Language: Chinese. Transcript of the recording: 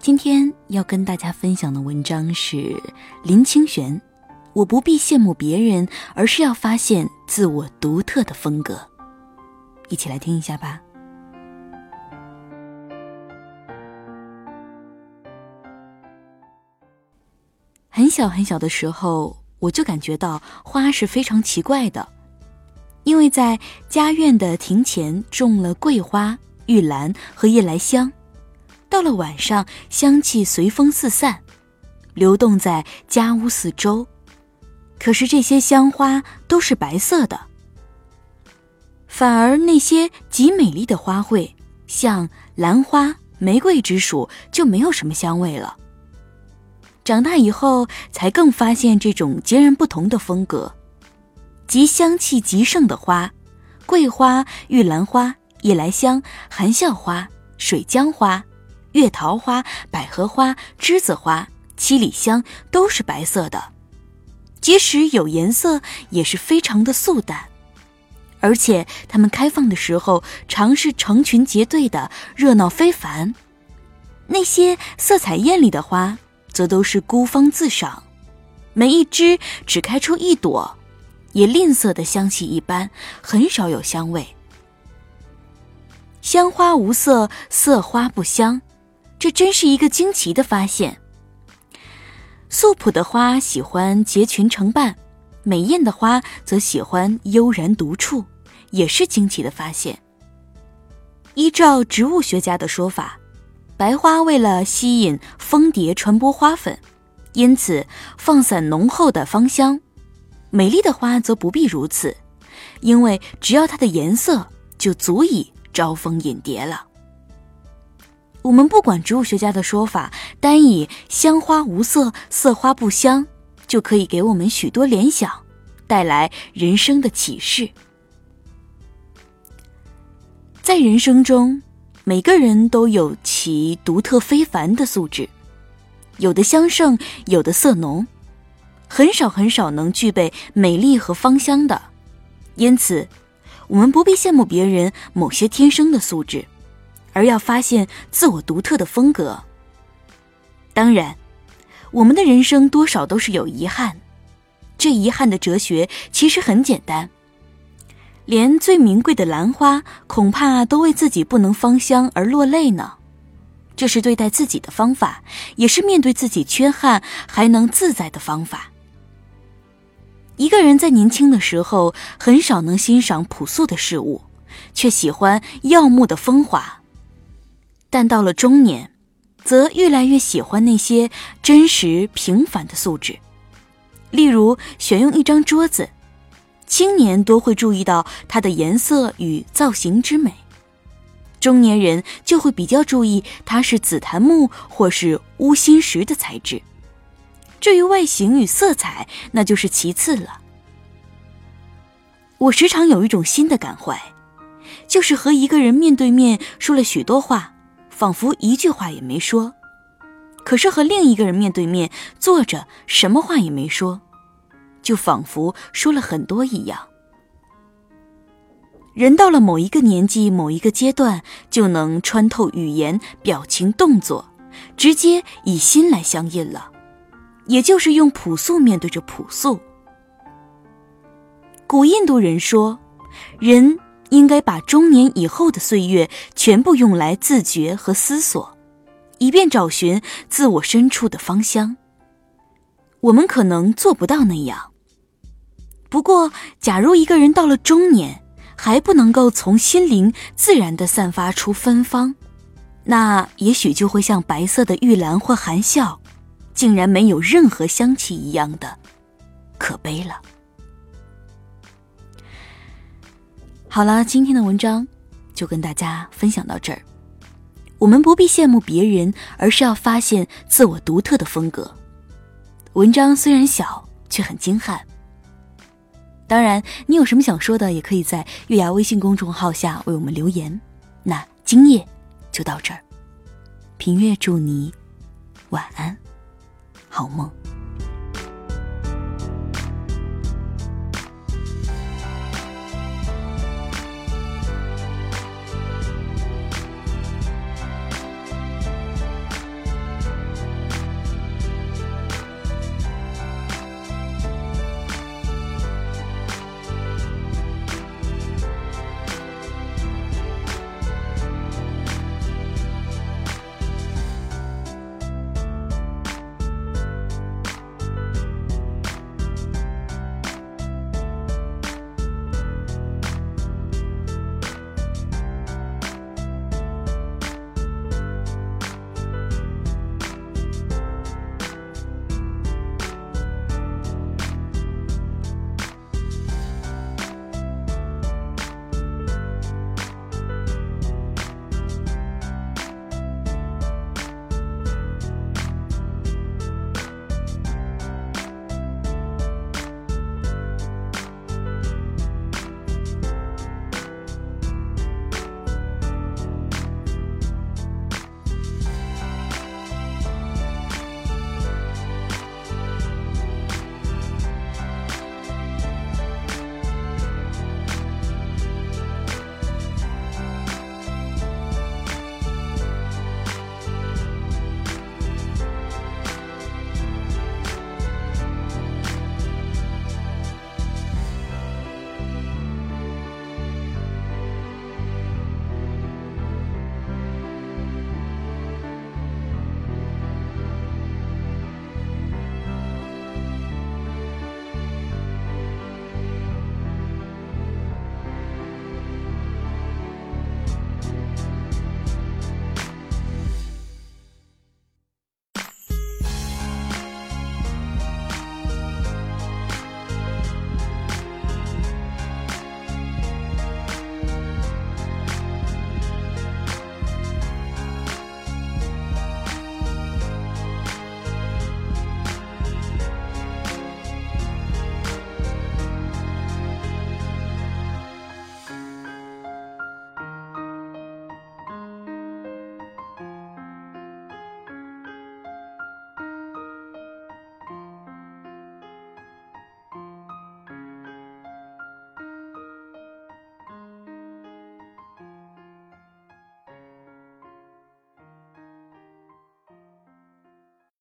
今天要跟大家分享的文章是林清玄。我不必羡慕别人，而是要发现自我独特的风格。一起来听一下吧。很小很小的时候，我就感觉到花是非常奇怪的，因为在家院的庭前种了桂花、玉兰和夜来香。到了晚上，香气随风四散，流动在家屋四周。可是这些香花都是白色的，反而那些极美丽的花卉，像兰花、玫瑰之属，就没有什么香味了。长大以后，才更发现这种截然不同的风格：极香气极盛的花，桂花、玉兰花、夜来香、含笑花、水江花。月桃花、百合花、栀子花、七里香都是白色的，即使有颜色，也是非常的素淡。而且它们开放的时候，常是成群结队的，热闹非凡。那些色彩艳丽的花，则都是孤芳自赏，每一枝只开出一朵，也吝啬的香气一般，很少有香味。香花无色，色花不香。这真是一个惊奇的发现。素朴的花喜欢结群成伴，美艳的花则喜欢悠然独处，也是惊奇的发现。依照植物学家的说法，白花为了吸引蜂蝶传播花粉，因此放散浓厚的芳香；美丽的花则不必如此，因为只要它的颜色就足以招蜂引蝶了。我们不管植物学家的说法，单以“香花无色，色花不香”，就可以给我们许多联想，带来人生的启示。在人生中，每个人都有其独特非凡的素质，有的香盛，有的色浓，很少很少能具备美丽和芳香的。因此，我们不必羡慕别人某些天生的素质。而要发现自我独特的风格。当然，我们的人生多少都是有遗憾。这遗憾的哲学其实很简单：连最名贵的兰花，恐怕都为自己不能芳香而落泪呢。这是对待自己的方法，也是面对自己缺憾还能自在的方法。一个人在年轻的时候，很少能欣赏朴素的事物，却喜欢耀目的风华。但到了中年，则越来越喜欢那些真实平凡的素质。例如，选用一张桌子，青年多会注意到它的颜色与造型之美；中年人就会比较注意它是紫檀木或是乌心石的材质。至于外形与色彩，那就是其次了。我时常有一种新的感怀，就是和一个人面对面说了许多话。仿佛一句话也没说，可是和另一个人面对面坐着，什么话也没说，就仿佛说了很多一样。人到了某一个年纪、某一个阶段，就能穿透语言、表情、动作，直接以心来相印了，也就是用朴素面对着朴素。古印度人说，人。应该把中年以后的岁月全部用来自觉和思索，以便找寻自我深处的芳香。我们可能做不到那样。不过，假如一个人到了中年还不能够从心灵自然的散发出芬芳，那也许就会像白色的玉兰或含笑，竟然没有任何香气一样的，可悲了。好了，今天的文章就跟大家分享到这儿。我们不必羡慕别人，而是要发现自我独特的风格。文章虽然小，却很精悍。当然，你有什么想说的，也可以在月牙微信公众号下为我们留言。那今夜就到这儿，平月祝你晚安，好梦。